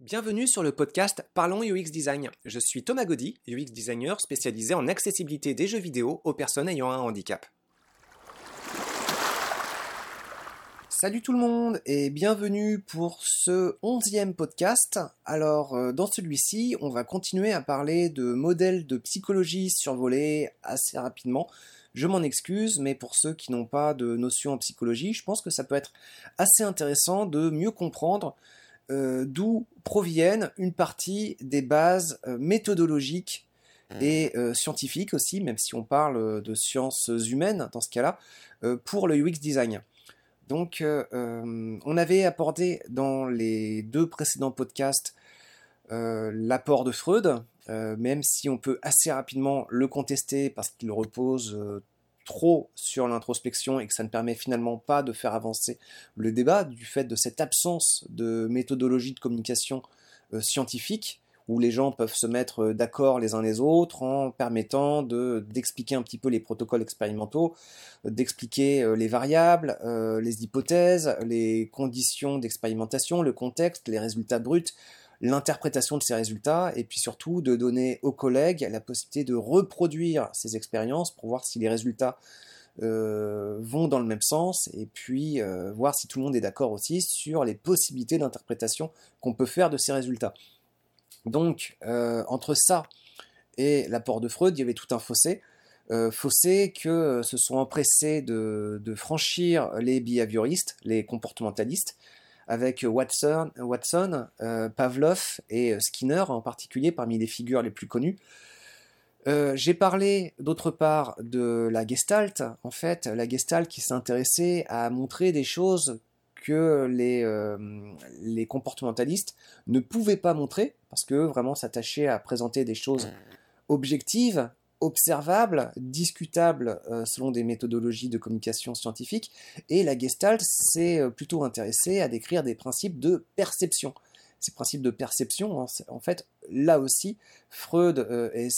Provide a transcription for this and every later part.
Bienvenue sur le podcast Parlons UX Design. Je suis Thomas Gaudy, UX designer spécialisé en accessibilité des jeux vidéo aux personnes ayant un handicap. Salut tout le monde et bienvenue pour ce onzième podcast. Alors euh, dans celui-ci, on va continuer à parler de modèles de psychologie survolés assez rapidement. Je m'en excuse, mais pour ceux qui n'ont pas de notion en psychologie, je pense que ça peut être assez intéressant de mieux comprendre euh, d'où proviennent une partie des bases euh, méthodologiques et euh, scientifiques aussi, même si on parle de sciences humaines dans ce cas-là, pour le UX design. Donc, on avait apporté dans les deux précédents podcasts l'apport de Freud, même si on peut assez rapidement le contester parce qu'il repose trop sur l'introspection et que ça ne permet finalement pas de faire avancer le débat du fait de cette absence de méthodologie de communication euh, scientifique où les gens peuvent se mettre euh, d'accord les uns les autres en permettant de d'expliquer un petit peu les protocoles expérimentaux, d'expliquer euh, les variables, les hypothèses, les conditions d'expérimentation, le contexte, les résultats bruts, l'interprétation de ces résultats et puis surtout de donner aux collègues la possibilité de reproduire ces expériences pour voir si les résultats euh, vont dans le même sens et puis euh, voir si tout le monde est d'accord aussi sur les possibilités d'interprétation qu'on peut faire de ces résultats. Donc euh, entre ça et l'apport de Freud, il y avait tout un fossé. fossé que se sont empressés de, de franchir les behavioristes, les comportementalistes, avec Watson, euh, Pavlov et euh, Skinner en particulier parmi les figures les plus connues. Euh, j'ai parlé d'autre part de la Gestalt, en fait, la Gestalt qui s'intéressait à montrer des choses que les, les comportementalistes ne pouvaient pas montrer, parce que vraiment s'attacher à présenter des choses objectives observable, discutable euh, selon des méthodologies de communication scientifique, et la Gestalt s'est euh, plutôt intéressée à décrire des principes de perception. Ces principes de perception, en fait, là aussi, Freud euh, et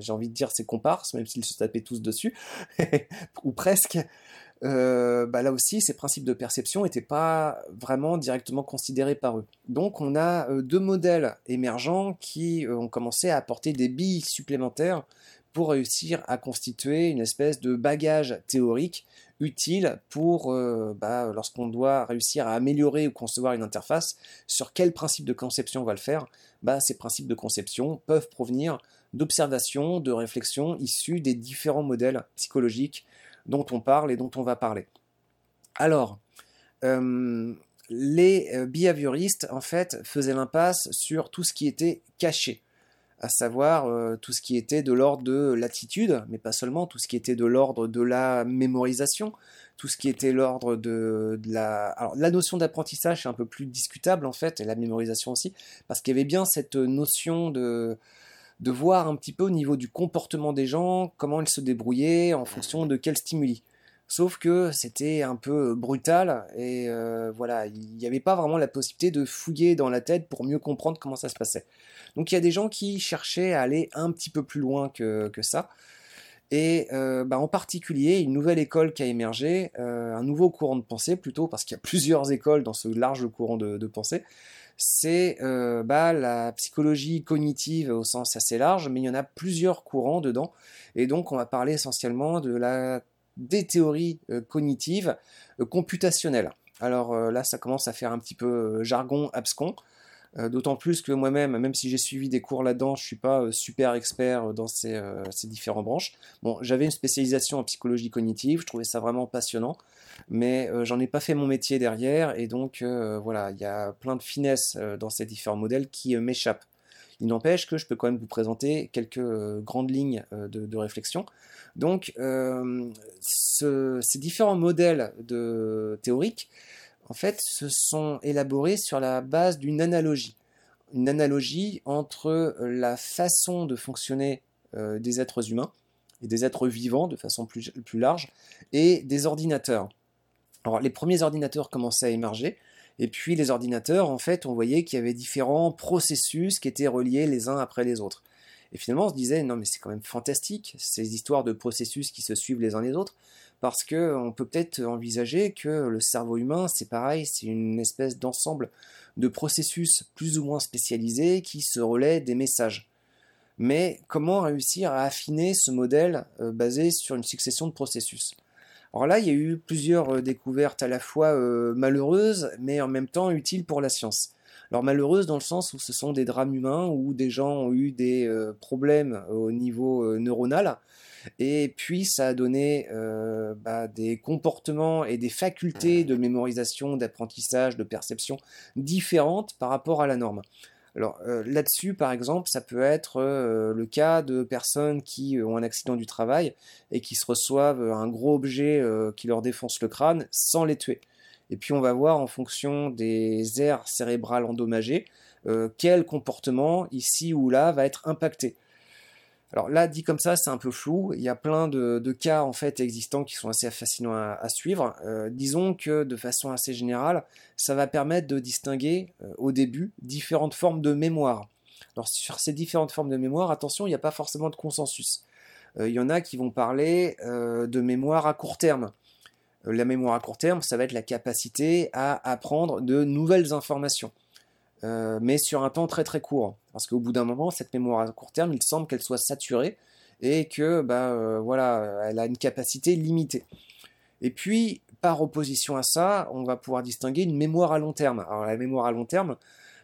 j'ai envie de dire ses comparses, même s'ils se tapaient tous dessus, ou presque, euh, bah là aussi, ces principes de perception n'étaient pas vraiment directement considérés par eux. Donc on a euh, deux modèles émergents qui euh, ont commencé à apporter des billes supplémentaires pour réussir à constituer une espèce de bagage théorique utile pour, bah, lorsqu'on doit réussir à améliorer ou concevoir une interface, sur quel principe de conception on va le faire, bah, ces principes de conception peuvent provenir d'observations, de réflexions issues des différents modèles psychologiques dont on parle et dont on va parler. Alors, euh, les euh, behavioristes, en fait, faisaient l'impasse sur tout ce qui était caché, à savoir euh, tout ce qui était de l'ordre de l'attitude, mais pas seulement, tout ce qui était de l'ordre de la mémorisation, tout ce qui était l'ordre de, la... Alors, la notion d'apprentissage est un peu plus discutable, en fait, et la mémorisation aussi, parce qu'il y avait bien cette notion de de voir un petit peu au niveau du comportement des gens, comment ils se débrouillaient en fonction de quels stimuli. Sauf que c'était un peu brutal et euh, voilà, il n'y avait pas vraiment la possibilité de fouiller dans la tête pour mieux comprendre comment ça se passait. Donc il y a des gens qui cherchaient à aller un petit peu plus loin que, ça. Et euh, bah, en particulier, une nouvelle école qui a émergé, euh, un nouveau courant de pensée plutôt, parce qu'il y a plusieurs écoles dans ce large courant de pensée, c'est euh, bah, la psychologie cognitive au sens assez large, mais il y en a plusieurs courants dedans. Et donc, on va parler essentiellement de la, des théories euh, cognitives euh, computationnelles. Alors là, ça commence à faire un petit peu jargon abscon. D'autant plus que moi-même, même si j'ai suivi des cours là-dedans, je suis pas super expert dans ces, différentes branches. Bon, j'avais une spécialisation en psychologie cognitive, je trouvais ça vraiment passionnant mais euh, j'en ai pas fait mon métier derrière, et donc euh, voilà, il y a plein de finesses euh, dans ces différents modèles qui m'échappent. Il n'empêche que je peux quand même vous présenter quelques grandes lignes de, réflexion. Donc, ces différents modèles de, théoriques, en fait, se sont élaborés sur la base d'une analogie. Une analogie entre la façon de fonctionner des êtres humains et des êtres vivants de façon plus large et des ordinateurs. Alors les premiers ordinateurs commençaient à émerger, et puis les ordinateurs, en fait, on voyait qu'il y avait différents processus qui étaient reliés les uns après les autres. Et finalement, on se disait, non mais c'est quand même fantastique, ces histoires de processus qui se suivent les uns les autres, parce qu'on peut peut-être envisager que le cerveau humain, c'est pareil, c'est une espèce d'ensemble de processus plus ou moins spécialisés qui se relaient des messages. Mais comment réussir à affiner ce modèle euh, basé sur une succession de processus? Alors là, il y a eu plusieurs euh, découvertes à la fois euh, malheureuses, mais en même temps utiles pour la science. Alors malheureuses dans le sens où ce sont des drames humains, où des gens ont eu des problèmes au niveau neuronal, et puis ça a donné bah, des comportements et des facultés de mémorisation, d'apprentissage, de perception différentes par rapport à la norme. Alors euh, là-dessus, par exemple, ça peut être euh, le cas de personnes qui euh, ont un accident du travail et qui se reçoivent un gros objet qui leur défonce le crâne sans les tuer. Et puis on va voir en fonction des aires cérébrales endommagées quel comportement ici ou là va être impacté. Alors là, dit comme ça, c'est un peu flou. Il y a plein de, cas en fait existants qui sont assez fascinants à, suivre. Euh, disons que de façon assez générale, ça va permettre de distinguer euh, au début différentes formes de mémoire. Alors sur ces différentes formes de mémoire, attention, il n'y a pas forcément de consensus. Euh, il y en a qui vont parler de mémoire à court terme. la mémoire à court terme, ça va être la capacité à apprendre de nouvelles informations. Euh, mais sur un temps très très court. Parce qu'au bout d'un moment, cette mémoire à court terme, il semble qu'elle soit saturée et que bah, euh, voilà, elle a une capacité limitée. Et puis, par opposition à ça, on va pouvoir distinguer une mémoire à long terme. Alors la mémoire à long terme,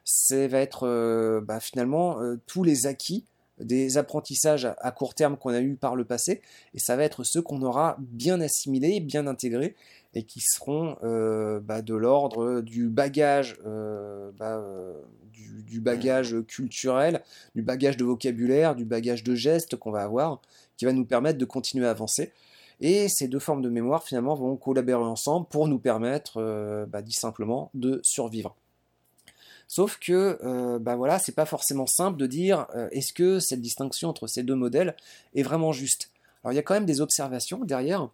ça va être euh, bah, finalement tous les acquis des apprentissages à court terme qu'on a eu par le passé, et ça va être ceux qu'on aura bien assimilés, bien intégrés, et qui seront euh, bah, de l'ordre du bagage, euh, bah, euh, du, bagage culturel, du bagage de vocabulaire, du bagage de gestes qu'on va avoir, qui va nous permettre de continuer à avancer. Et ces deux formes de mémoire finalement vont collaborer ensemble pour nous permettre, bah, dit simplement, de survivre. Sauf que, bah voilà, c'est pas forcément simple de dire est-ce que cette distinction entre ces deux modèles est vraiment juste? Alors il y a quand même des observations derrière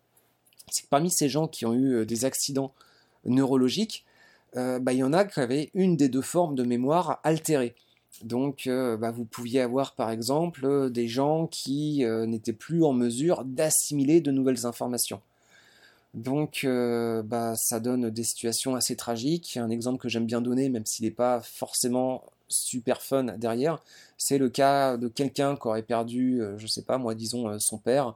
c'est que parmi ces gens qui ont eu euh, des accidents neurologiques, euh, bah, il y en a qui avaient une des deux formes de mémoire altérée. Donc, euh, bah, vous pouviez avoir par exemple des gens qui n'étaient plus en mesure d'assimiler de nouvelles informations. Donc, bah, ça donne des situations assez tragiques. Un exemple que j'aime bien donner, même s'il n'est pas forcément super fun derrière, c'est le cas de quelqu'un qui aurait perdu, je ne sais pas, moi, disons, son père.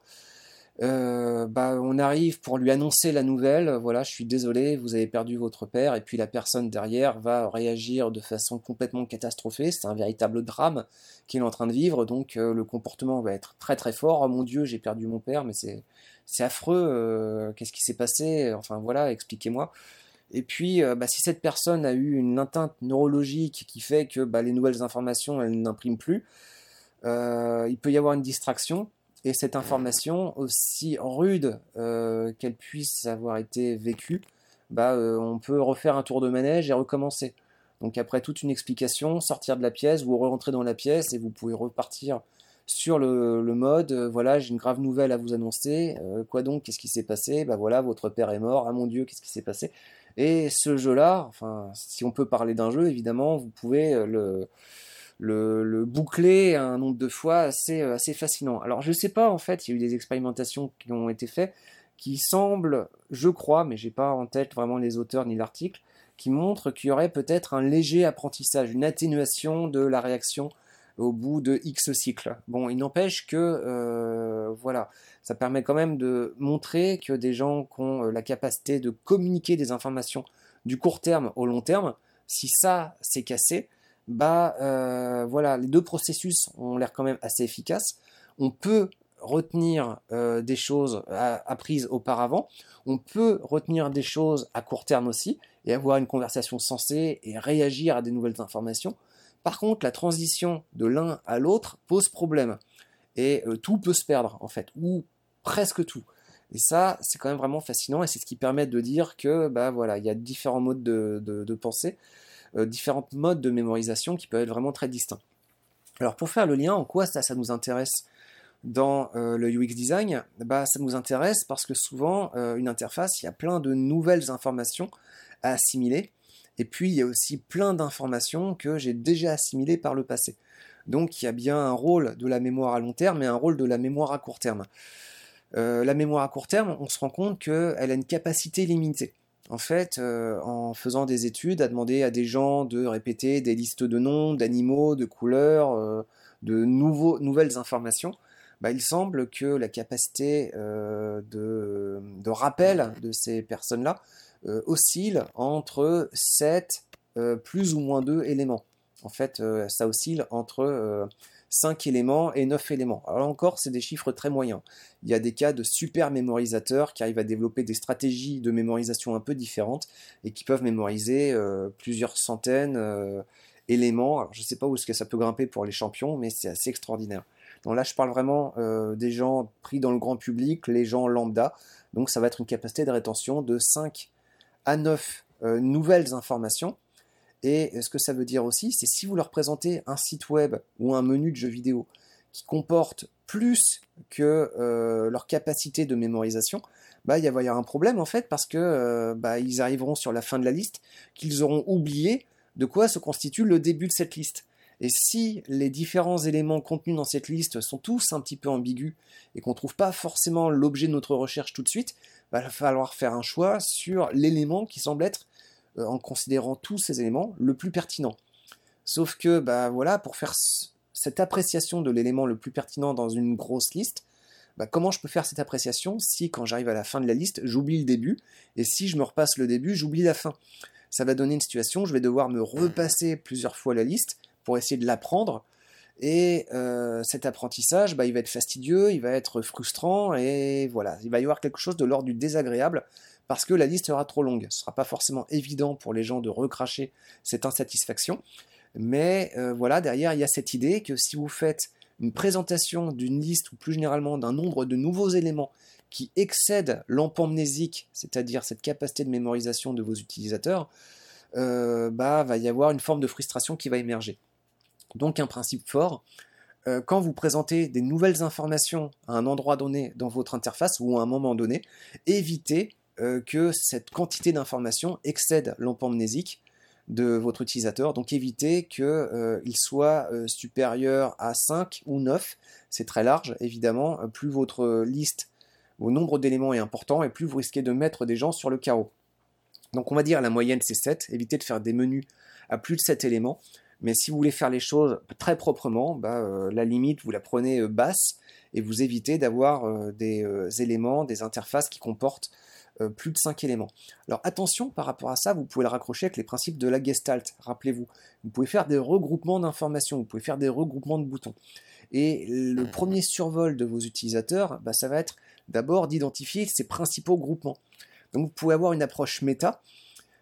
Euh, bah, on arrive pour lui annoncer la nouvelle, voilà, je suis désolé, vous avez perdu votre père, et puis la personne derrière va réagir de façon complètement catastrophée, c'est un véritable drame qu'il est en train de vivre, donc euh, le comportement va être très très fort, oh mon dieu, j'ai perdu mon père, mais c'est, c'est affreux, euh, qu'est-ce qui s'est passé, enfin voilà, expliquez-moi. Et puis, bah, si cette personne a eu une atteinte neurologique qui fait que bah, les nouvelles informations, elles n'impriment plus, il peut y avoir une distraction, et cette information, aussi rude euh, qu'elle puisse avoir été vécue, bah, euh, on peut refaire un tour de manège et recommencer. Donc après toute une explication, sortir de la pièce, vous rentrer dans la pièce et vous pouvez repartir sur le, mode, euh, voilà, j'ai une grave nouvelle à vous annoncer, quoi donc, qu'est-ce qui s'est passé Bah voilà, votre père est mort, ah mon dieu, qu'est-ce qui s'est passé Et ce jeu-là, enfin, si on peut parler d'un jeu, évidemment, vous pouvez le le, boucler un nombre de fois assez, euh, assez fascinant. Alors je ne sais pas en fait, il y a eu des expérimentations qui ont été faites qui semblent, je crois, mais j'ai pas en tête vraiment les auteurs ni l'article, qui montrent qu'il y aurait peut-être un léger apprentissage, une atténuation de la réaction au bout de X cycles. Bon, il n'empêche que, euh, voilà, ça permet quand même de montrer que des gens qui ont euh, la capacité de communiquer des informations du court terme au long terme, si ça s'est cassé, bah euh, voilà, les deux processus ont l'air quand même assez efficaces. On peut retenir euh, des choses apprises auparavant, on peut retenir des choses à court terme aussi, et avoir une conversation sensée et réagir à des nouvelles informations. Par contre, la transition de l'un à l'autre pose problème. Et euh, tout peut se perdre, en fait, ou presque tout. Et ça, c'est quand même vraiment fascinant, et c'est ce qui permet de dire que, bah voilà, il y a différents modes de pensée. Euh, différents modes de mémorisation qui peuvent être vraiment très distincts. Alors pour faire le lien, en quoi ça, ça nous intéresse dans euh, le UX design? Bah, Ça nous intéresse parce que souvent, euh, une interface, il y a plein de nouvelles informations à assimiler. Et puis, il y a aussi plein d'informations que j'ai déjà assimilées par le passé. Donc il y a bien un rôle de la mémoire à long terme et un rôle de la mémoire à court terme. La mémoire à court terme, on se rend compte qu'elle a une capacité limitée. En fait, euh, en faisant des études, à demander à des gens de répéter des listes de noms, d'animaux, de couleurs, euh, de nouveaux, nouvelles informations, bah, il semble que la capacité de, de, rappel de ces personnes-là oscille entre 7 plus ou moins 2 éléments. En fait, ça oscille entre 5 éléments et 9 éléments. Alors encore, c'est des chiffres très moyens. Il y a des cas de super mémorisateurs qui arrivent à développer des stratégies de mémorisation un peu différentes et qui peuvent mémoriser euh, plusieurs centaines d'éléments. Euh, je ne sais pas où est-ce que ça peut grimper pour les champions, mais c'est assez extraordinaire. Donc là, je parle vraiment euh, des gens pris dans le grand public, les gens lambda. Donc ça va être une capacité de rétention de 5 à 9 nouvelles informations et ce que ça veut dire aussi, c'est si vous leur présentez un site web ou un menu de jeu vidéo qui comporte plus que euh, leur capacité de mémorisation, bah, il va y avoir un problème en fait parce que euh, bah, ils arriveront sur la fin de la liste qu'ils auront oublié de quoi se constitue le début de cette liste. Et si les différents éléments contenus dans cette liste sont tous un petit peu ambigus et qu'on ne trouve pas forcément l'objet de notre recherche tout de suite, bah, il va falloir faire un choix sur l'élément qui semble être euh, en considérant tous ces éléments, le plus pertinent. Sauf que, bah voilà, pour faire cette appréciation de l'élément le plus pertinent dans une grosse liste, bah, comment je peux faire cette appréciation si quand j'arrive à la fin de la liste, j'oublie le début, et si je me repasse le début, j'oublie la fin? Ça va donner une situation, je vais devoir me repasser plusieurs fois la liste pour essayer de l'apprendre, et euh, cet apprentissage, bah, il va être fastidieux, il va être frustrant, et voilà, il va y avoir quelque chose de l'ordre du désagréable parce que la liste sera trop longue. Ce ne sera pas forcément évident pour les gens de recracher cette insatisfaction. Mais euh, voilà, derrière, il y a cette idée que si vous faites une présentation d'une liste ou plus généralement d'un nombre de nouveaux éléments qui excèdent l'empamnésique, c'est-à-dire cette capacité de mémorisation de vos utilisateurs, euh, bah, va y avoir une forme de frustration qui va émerger. Donc un principe fort, euh, quand vous présentez des nouvelles informations à un endroit donné dans votre interface ou à un moment donné, évitez euh, que cette quantité d'informations excède l'empamnésique de votre utilisateur. Donc évitez qu'il euh, soit euh, supérieur à 5 ou 9. C'est très large, évidemment. Plus votre liste, vos nombre d'éléments est important, et plus vous risquez de mettre des gens sur le carreau. Donc on va dire la moyenne c'est 7. Évitez de faire des menus à plus de 7 éléments. Mais si vous voulez faire les choses très proprement, bah, la limite, vous la prenez basse et vous évitez d'avoir des éléments, des interfaces qui comportent euh, plus de 5 éléments. Alors attention par rapport à ça, vous pouvez le raccrocher avec les principes de la gestalt, rappelez-vous. Vous pouvez faire des regroupements d'informations, vous pouvez faire des regroupements de boutons. Et le premier survol de vos utilisateurs, bah, ça va être d'abord d'identifier ces principaux groupements. Donc vous pouvez avoir une approche méta,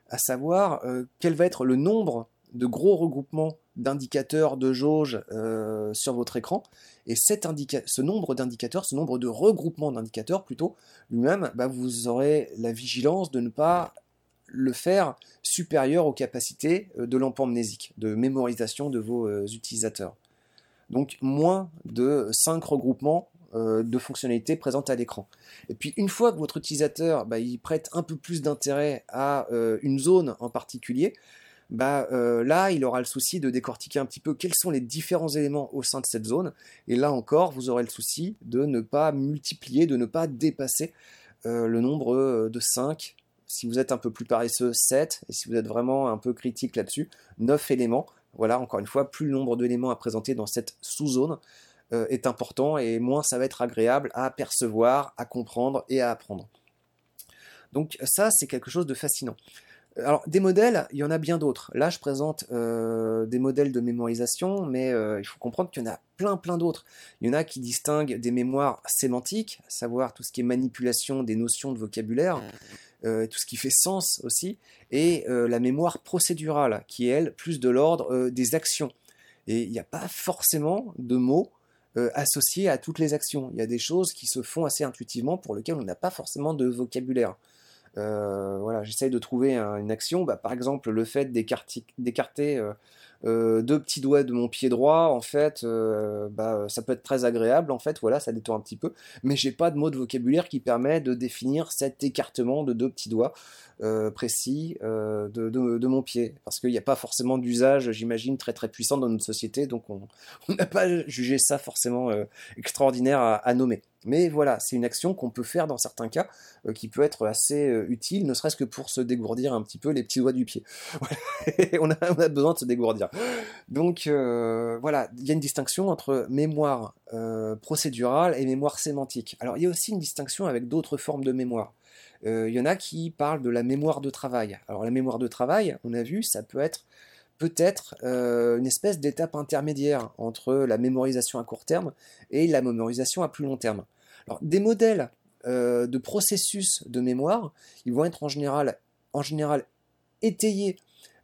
à savoir euh, quel va être le nombre de gros regroupements d'indicateurs de jauge euh, sur votre écran. Et ce nombre d'indicateurs, ce nombre de regroupements d'indicateurs plutôt, lui-même, bah, vous aurez la vigilance de ne pas le faire supérieur aux capacités euh, de l'empamnésique, de mémorisation de vos euh, utilisateurs. Donc moins de 5 regroupements de fonctionnalités présentes à l'écran. Et puis une fois que votre utilisateur bah, il prête un peu plus d'intérêt à une zone en particulier, bah euh, là, il aura le souci de décortiquer un petit peu quels sont les différents éléments au sein de cette zone. Et là encore, vous aurez le souci de ne pas multiplier, de ne pas dépasser euh, le nombre euh, de 5. Si vous êtes un peu plus paresseux, 7. Et si vous êtes vraiment un peu critique là-dessus, 9 éléments. Voilà, encore une fois, plus le nombre d'éléments à présenter dans cette sous-zone est important et moins ça va être agréable à percevoir, à comprendre et à apprendre. Donc ça, c'est quelque chose de fascinant. Alors, des modèles, il y en a bien d'autres. Là, je présente euh, des modèles de mémorisation, mais euh, il faut comprendre qu'il y en a plein, plein d'autres. Il y en a qui distinguent des mémoires sémantiques, à savoir tout ce qui est manipulation des notions de vocabulaire, euh, tout ce qui fait sens aussi, et la mémoire procédurale, qui est, elle, plus de l'ordre des actions. Et il n'y a pas forcément de mots associés à toutes les actions. Il y a des choses qui se font assez intuitivement pour lesquelles on n'a pas forcément de vocabulaire. Euh, voilà, j'essaye de trouver une action, bah, par exemple le fait d'écarter euh, deux petits doigts de mon pied droit, en fait, bah, ça peut être très agréable, en fait, voilà, ça détend un petit peu, mais j'ai pas de mot de vocabulaire qui permet de définir cet écartement de deux petits doigts. Euh, précis euh, de, mon pied. Parce qu'il n'y a pas forcément d'usage, j'imagine, très très puissant dans notre société, donc on n'a pas jugé ça forcément euh, extraordinaire à, nommer. Mais voilà, c'est une action qu'on peut faire dans certains cas, qui peut être assez utile, ne serait-ce que pour se dégourdir un petit peu les petits doigts du pied. on, a, on, a, besoin de se dégourdir. Donc voilà, il y a une distinction entre mémoire procédurale et mémoire sémantique. Alors il y a aussi une distinction avec d'autres formes de mémoire. Euh, il y en a qui parlent de la mémoire de travail. Alors la mémoire de travail, on a vu, ça peut être peut-être euh, une espèce d'étape intermédiaire entre la mémorisation à court terme et la mémorisation à plus long terme. Alors des modèles euh, de processus de mémoire, ils vont être en général, en général étayés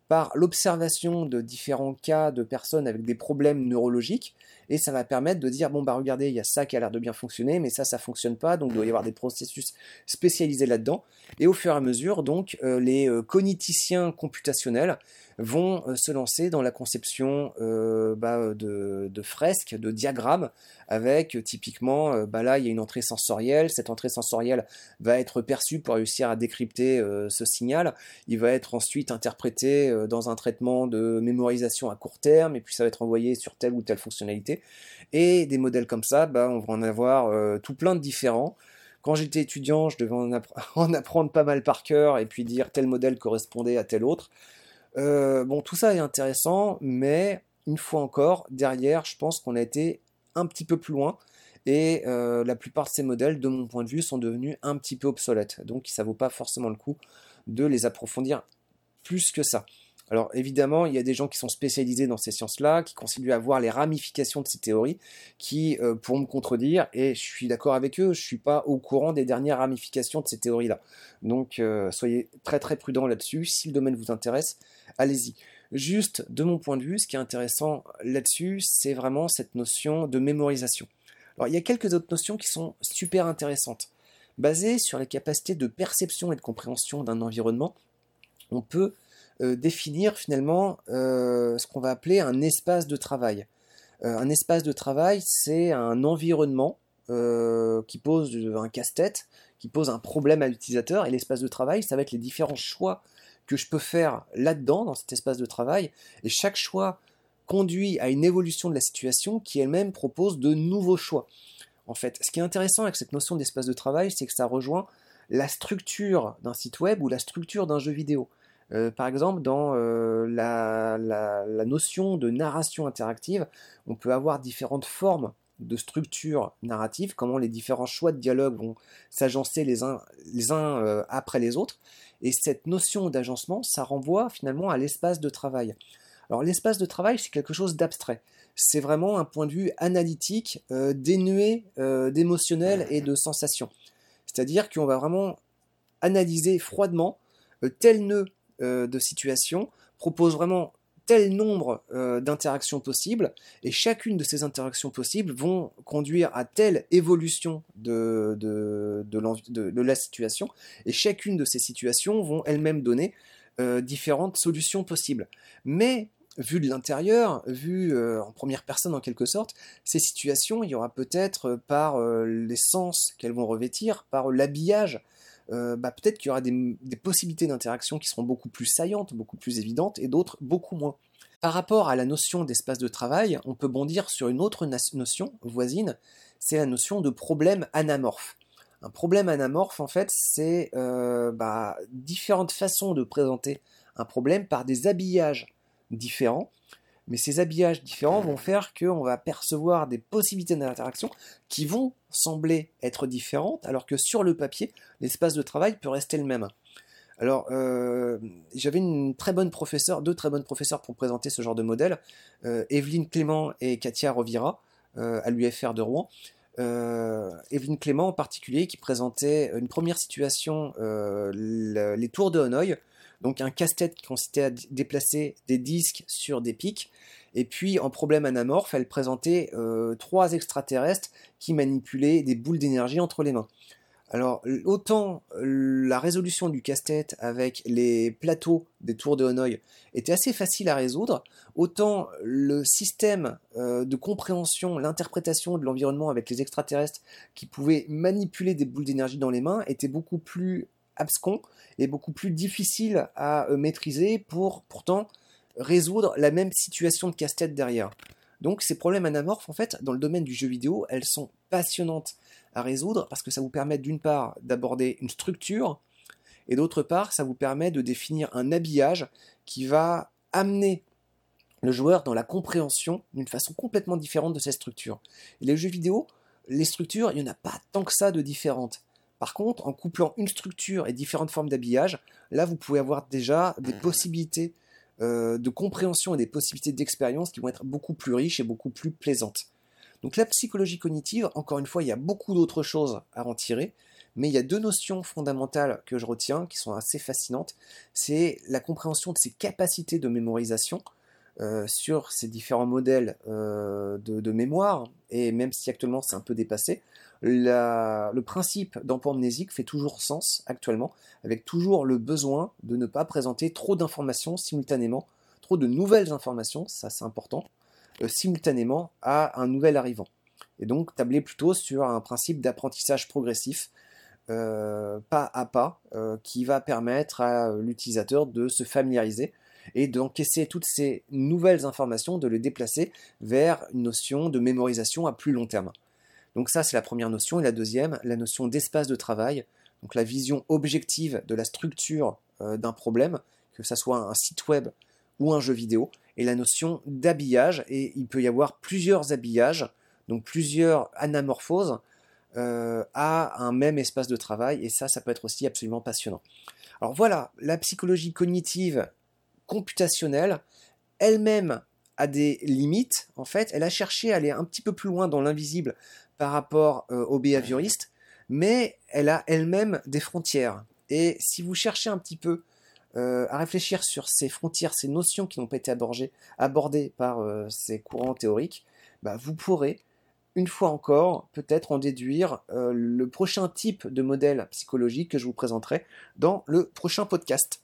par l'observation de différents cas de personnes avec des problèmes neurologiques, et ça va permettre de dire bon bah regardez il y a ça qui a l'air de bien fonctionner mais ça ça fonctionne pas donc il doit y avoir des processus spécialisés là-dedans. Et au fur et à mesure donc euh, les euh, cogniticiens computationnels vont euh, se lancer dans la conception bah, de, fresques, de diagrammes, avec typiquement, bah là il y a une entrée sensorielle, cette entrée sensorielle va être perçue pour réussir à décrypter ce signal, il va être ensuite interprété dans un traitement de mémorisation à court terme, et puis ça va être envoyé sur telle ou telle fonctionnalité. Et des modèles comme ça, bah, on va en avoir euh, tout plein de différents. Quand j'étais étudiant, je devais en, apprendre pas mal par cœur et puis dire tel modèle correspondait à tel autre. Euh, bon, tout ça est intéressant, mais une fois encore, derrière, je pense qu'on a été un petit peu plus loin. Et euh, la plupart de ces modèles, de mon point de vue, sont devenus un petit peu obsolètes. Donc ça vaut pas forcément le coup de les approfondir plus que ça. Alors évidemment, il y a des gens qui sont spécialisés dans ces sciences-là, qui continuent à voir les ramifications de ces théories, qui euh, pourront me contredire, et je suis d'accord avec eux, je ne suis pas au courant des dernières ramifications de ces théories-là. Donc euh, soyez très très prudents là-dessus, si le domaine vous intéresse, allez-y. Juste de mon point de vue, ce qui est intéressant là-dessus, c'est vraiment cette notion de mémorisation. Alors il y a quelques autres notions qui sont super intéressantes. Basées sur les capacités de perception et de compréhension d'un environnement, on peut euh, définir finalement euh, ce qu'on va appeler un espace de travail. Euh, un espace de travail, c'est un environnement qui pose un casse-tête, qui pose un problème à l'utilisateur, et l'espace de travail, ça va être les différents choix que je peux faire là-dedans, dans cet espace de travail, et chaque choix conduit à une évolution de la situation qui elle-même propose de nouveaux choix. En fait, ce qui est intéressant avec cette notion d'espace de travail, c'est que ça rejoint la structure d'un site web ou la structure d'un jeu vidéo. Euh, par exemple, dans euh, la, notion de narration interactive, on peut avoir différentes formes de structure narrative, comment les différents choix de dialogue vont s'agencer les uns, euh, après les autres. Et cette notion d'agencement, ça renvoie finalement à l'espace de travail. Alors l'espace de travail, c'est quelque chose d'abstrait. C'est vraiment un point de vue analytique, dénué d'émotionnel et de sensations. C'est-à-dire qu'on va vraiment analyser froidement tel nœud de situations propose vraiment tel nombre euh, d'interactions possibles, et chacune de ces interactions possibles vont conduire à telle évolution de, de, la situation, et chacune de ces situations vont elles-mêmes donner euh, différentes solutions possibles. Mais vu de l'intérieur, vu en première personne en quelque sorte, ces situations, il y aura peut-être par les sens qu'elles vont revêtir, par l'habillage euh, bah, peut-être qu'il y aura des, possibilités d'interaction qui seront beaucoup plus saillantes, beaucoup plus évidentes, et d'autres beaucoup moins. Par rapport à la notion d'espace de travail, on peut bondir sur une autre notion voisine, c'est la notion de problème anamorphe. Un problème anamorphe, en fait, c'est euh, bah, différentes façons de présenter un problème par des habillages différents, mais ces habillages différents vont faire qu'on va percevoir des possibilités d'interaction qui vont sembler être différentes, alors que sur le papier, l'espace de travail peut rester le même. Alors, euh, j'avais une très bonne professeure, deux très bonnes professeurs pour présenter ce genre de modèle, euh, Evelyne Clément et Katia Rovira, euh, à l'UFR de Rouen. Evelyne Clément en particulier, qui présentait une première situation, les tours de Hanoï, donc un casse-tête qui consistait à déplacer des disques sur des pics. Et puis en problème anamorphe, elle présentait euh, trois extraterrestres qui manipulaient des boules d'énergie entre les mains. Alors, autant la résolution du casse-tête avec les plateaux des tours de Hanoï était assez facile à résoudre, autant le système euh, de compréhension, l'interprétation de l'environnement avec les extraterrestres qui pouvaient manipuler des boules d'énergie dans les mains était beaucoup plus abscon et beaucoup plus difficile à euh, maîtriser pour pourtant résoudre la même situation de casse-tête derrière. Donc ces problèmes anamorphes, en fait, dans le domaine du jeu vidéo, elles sont passionnantes à résoudre parce que ça vous permet d'une part d'aborder une structure et d'autre part ça vous permet de définir un habillage qui va amener le joueur dans la compréhension d'une façon complètement différente de cette structure. Et les jeux vidéo, les structures, il n'y en a pas tant que ça de différentes. Par contre, en couplant une structure et différentes formes d'habillage, là vous pouvez avoir déjà des possibilités euh, de compréhension et des possibilités d'expérience qui vont être beaucoup plus riches et beaucoup plus plaisantes. Donc la psychologie cognitive, encore une fois, il y a beaucoup d'autres choses à en tirer, mais il y a deux notions fondamentales que je retiens qui sont assez fascinantes. C'est la compréhension de ses capacités de mémorisation euh, sur ces différents modèles euh, de, mémoire, et même si actuellement c'est un peu dépassé, le principe d'emploi amnésique fait toujours sens actuellement, avec toujours le besoin de ne pas présenter trop d'informations simultanément, trop de nouvelles informations, ça c'est important, euh, simultanément à un nouvel arrivant. Et donc tabler plutôt sur un principe d'apprentissage progressif, pas à pas, qui va permettre à l'utilisateur de se familiariser et d'encaisser toutes ces nouvelles informations, de les déplacer vers une notion de mémorisation à plus long terme. Donc ça, c'est la première notion. Et la deuxième, la notion d'espace de travail, donc la vision objective de la structure d'un problème, que ce soit un site web ou un jeu vidéo, et la notion d'habillage, et il peut y avoir plusieurs habillages, donc plusieurs anamorphoses, euh, à un même espace de travail, et ça, ça peut être aussi absolument passionnant. Alors voilà, la psychologie cognitive computationnelle, elle-même a des limites, en fait, elle a cherché à aller un petit peu plus loin dans l'invisible par rapport euh, aux mais elle a elle-même des frontières. Et si vous cherchez un petit peu euh, à réfléchir sur ces frontières, ces notions qui n'ont pas été abordées, abordées par euh, ces courants théoriques, bah, vous pourrez, une fois encore, peut-être en déduire euh, le prochain type de modèle psychologique que je vous présenterai dans le prochain podcast.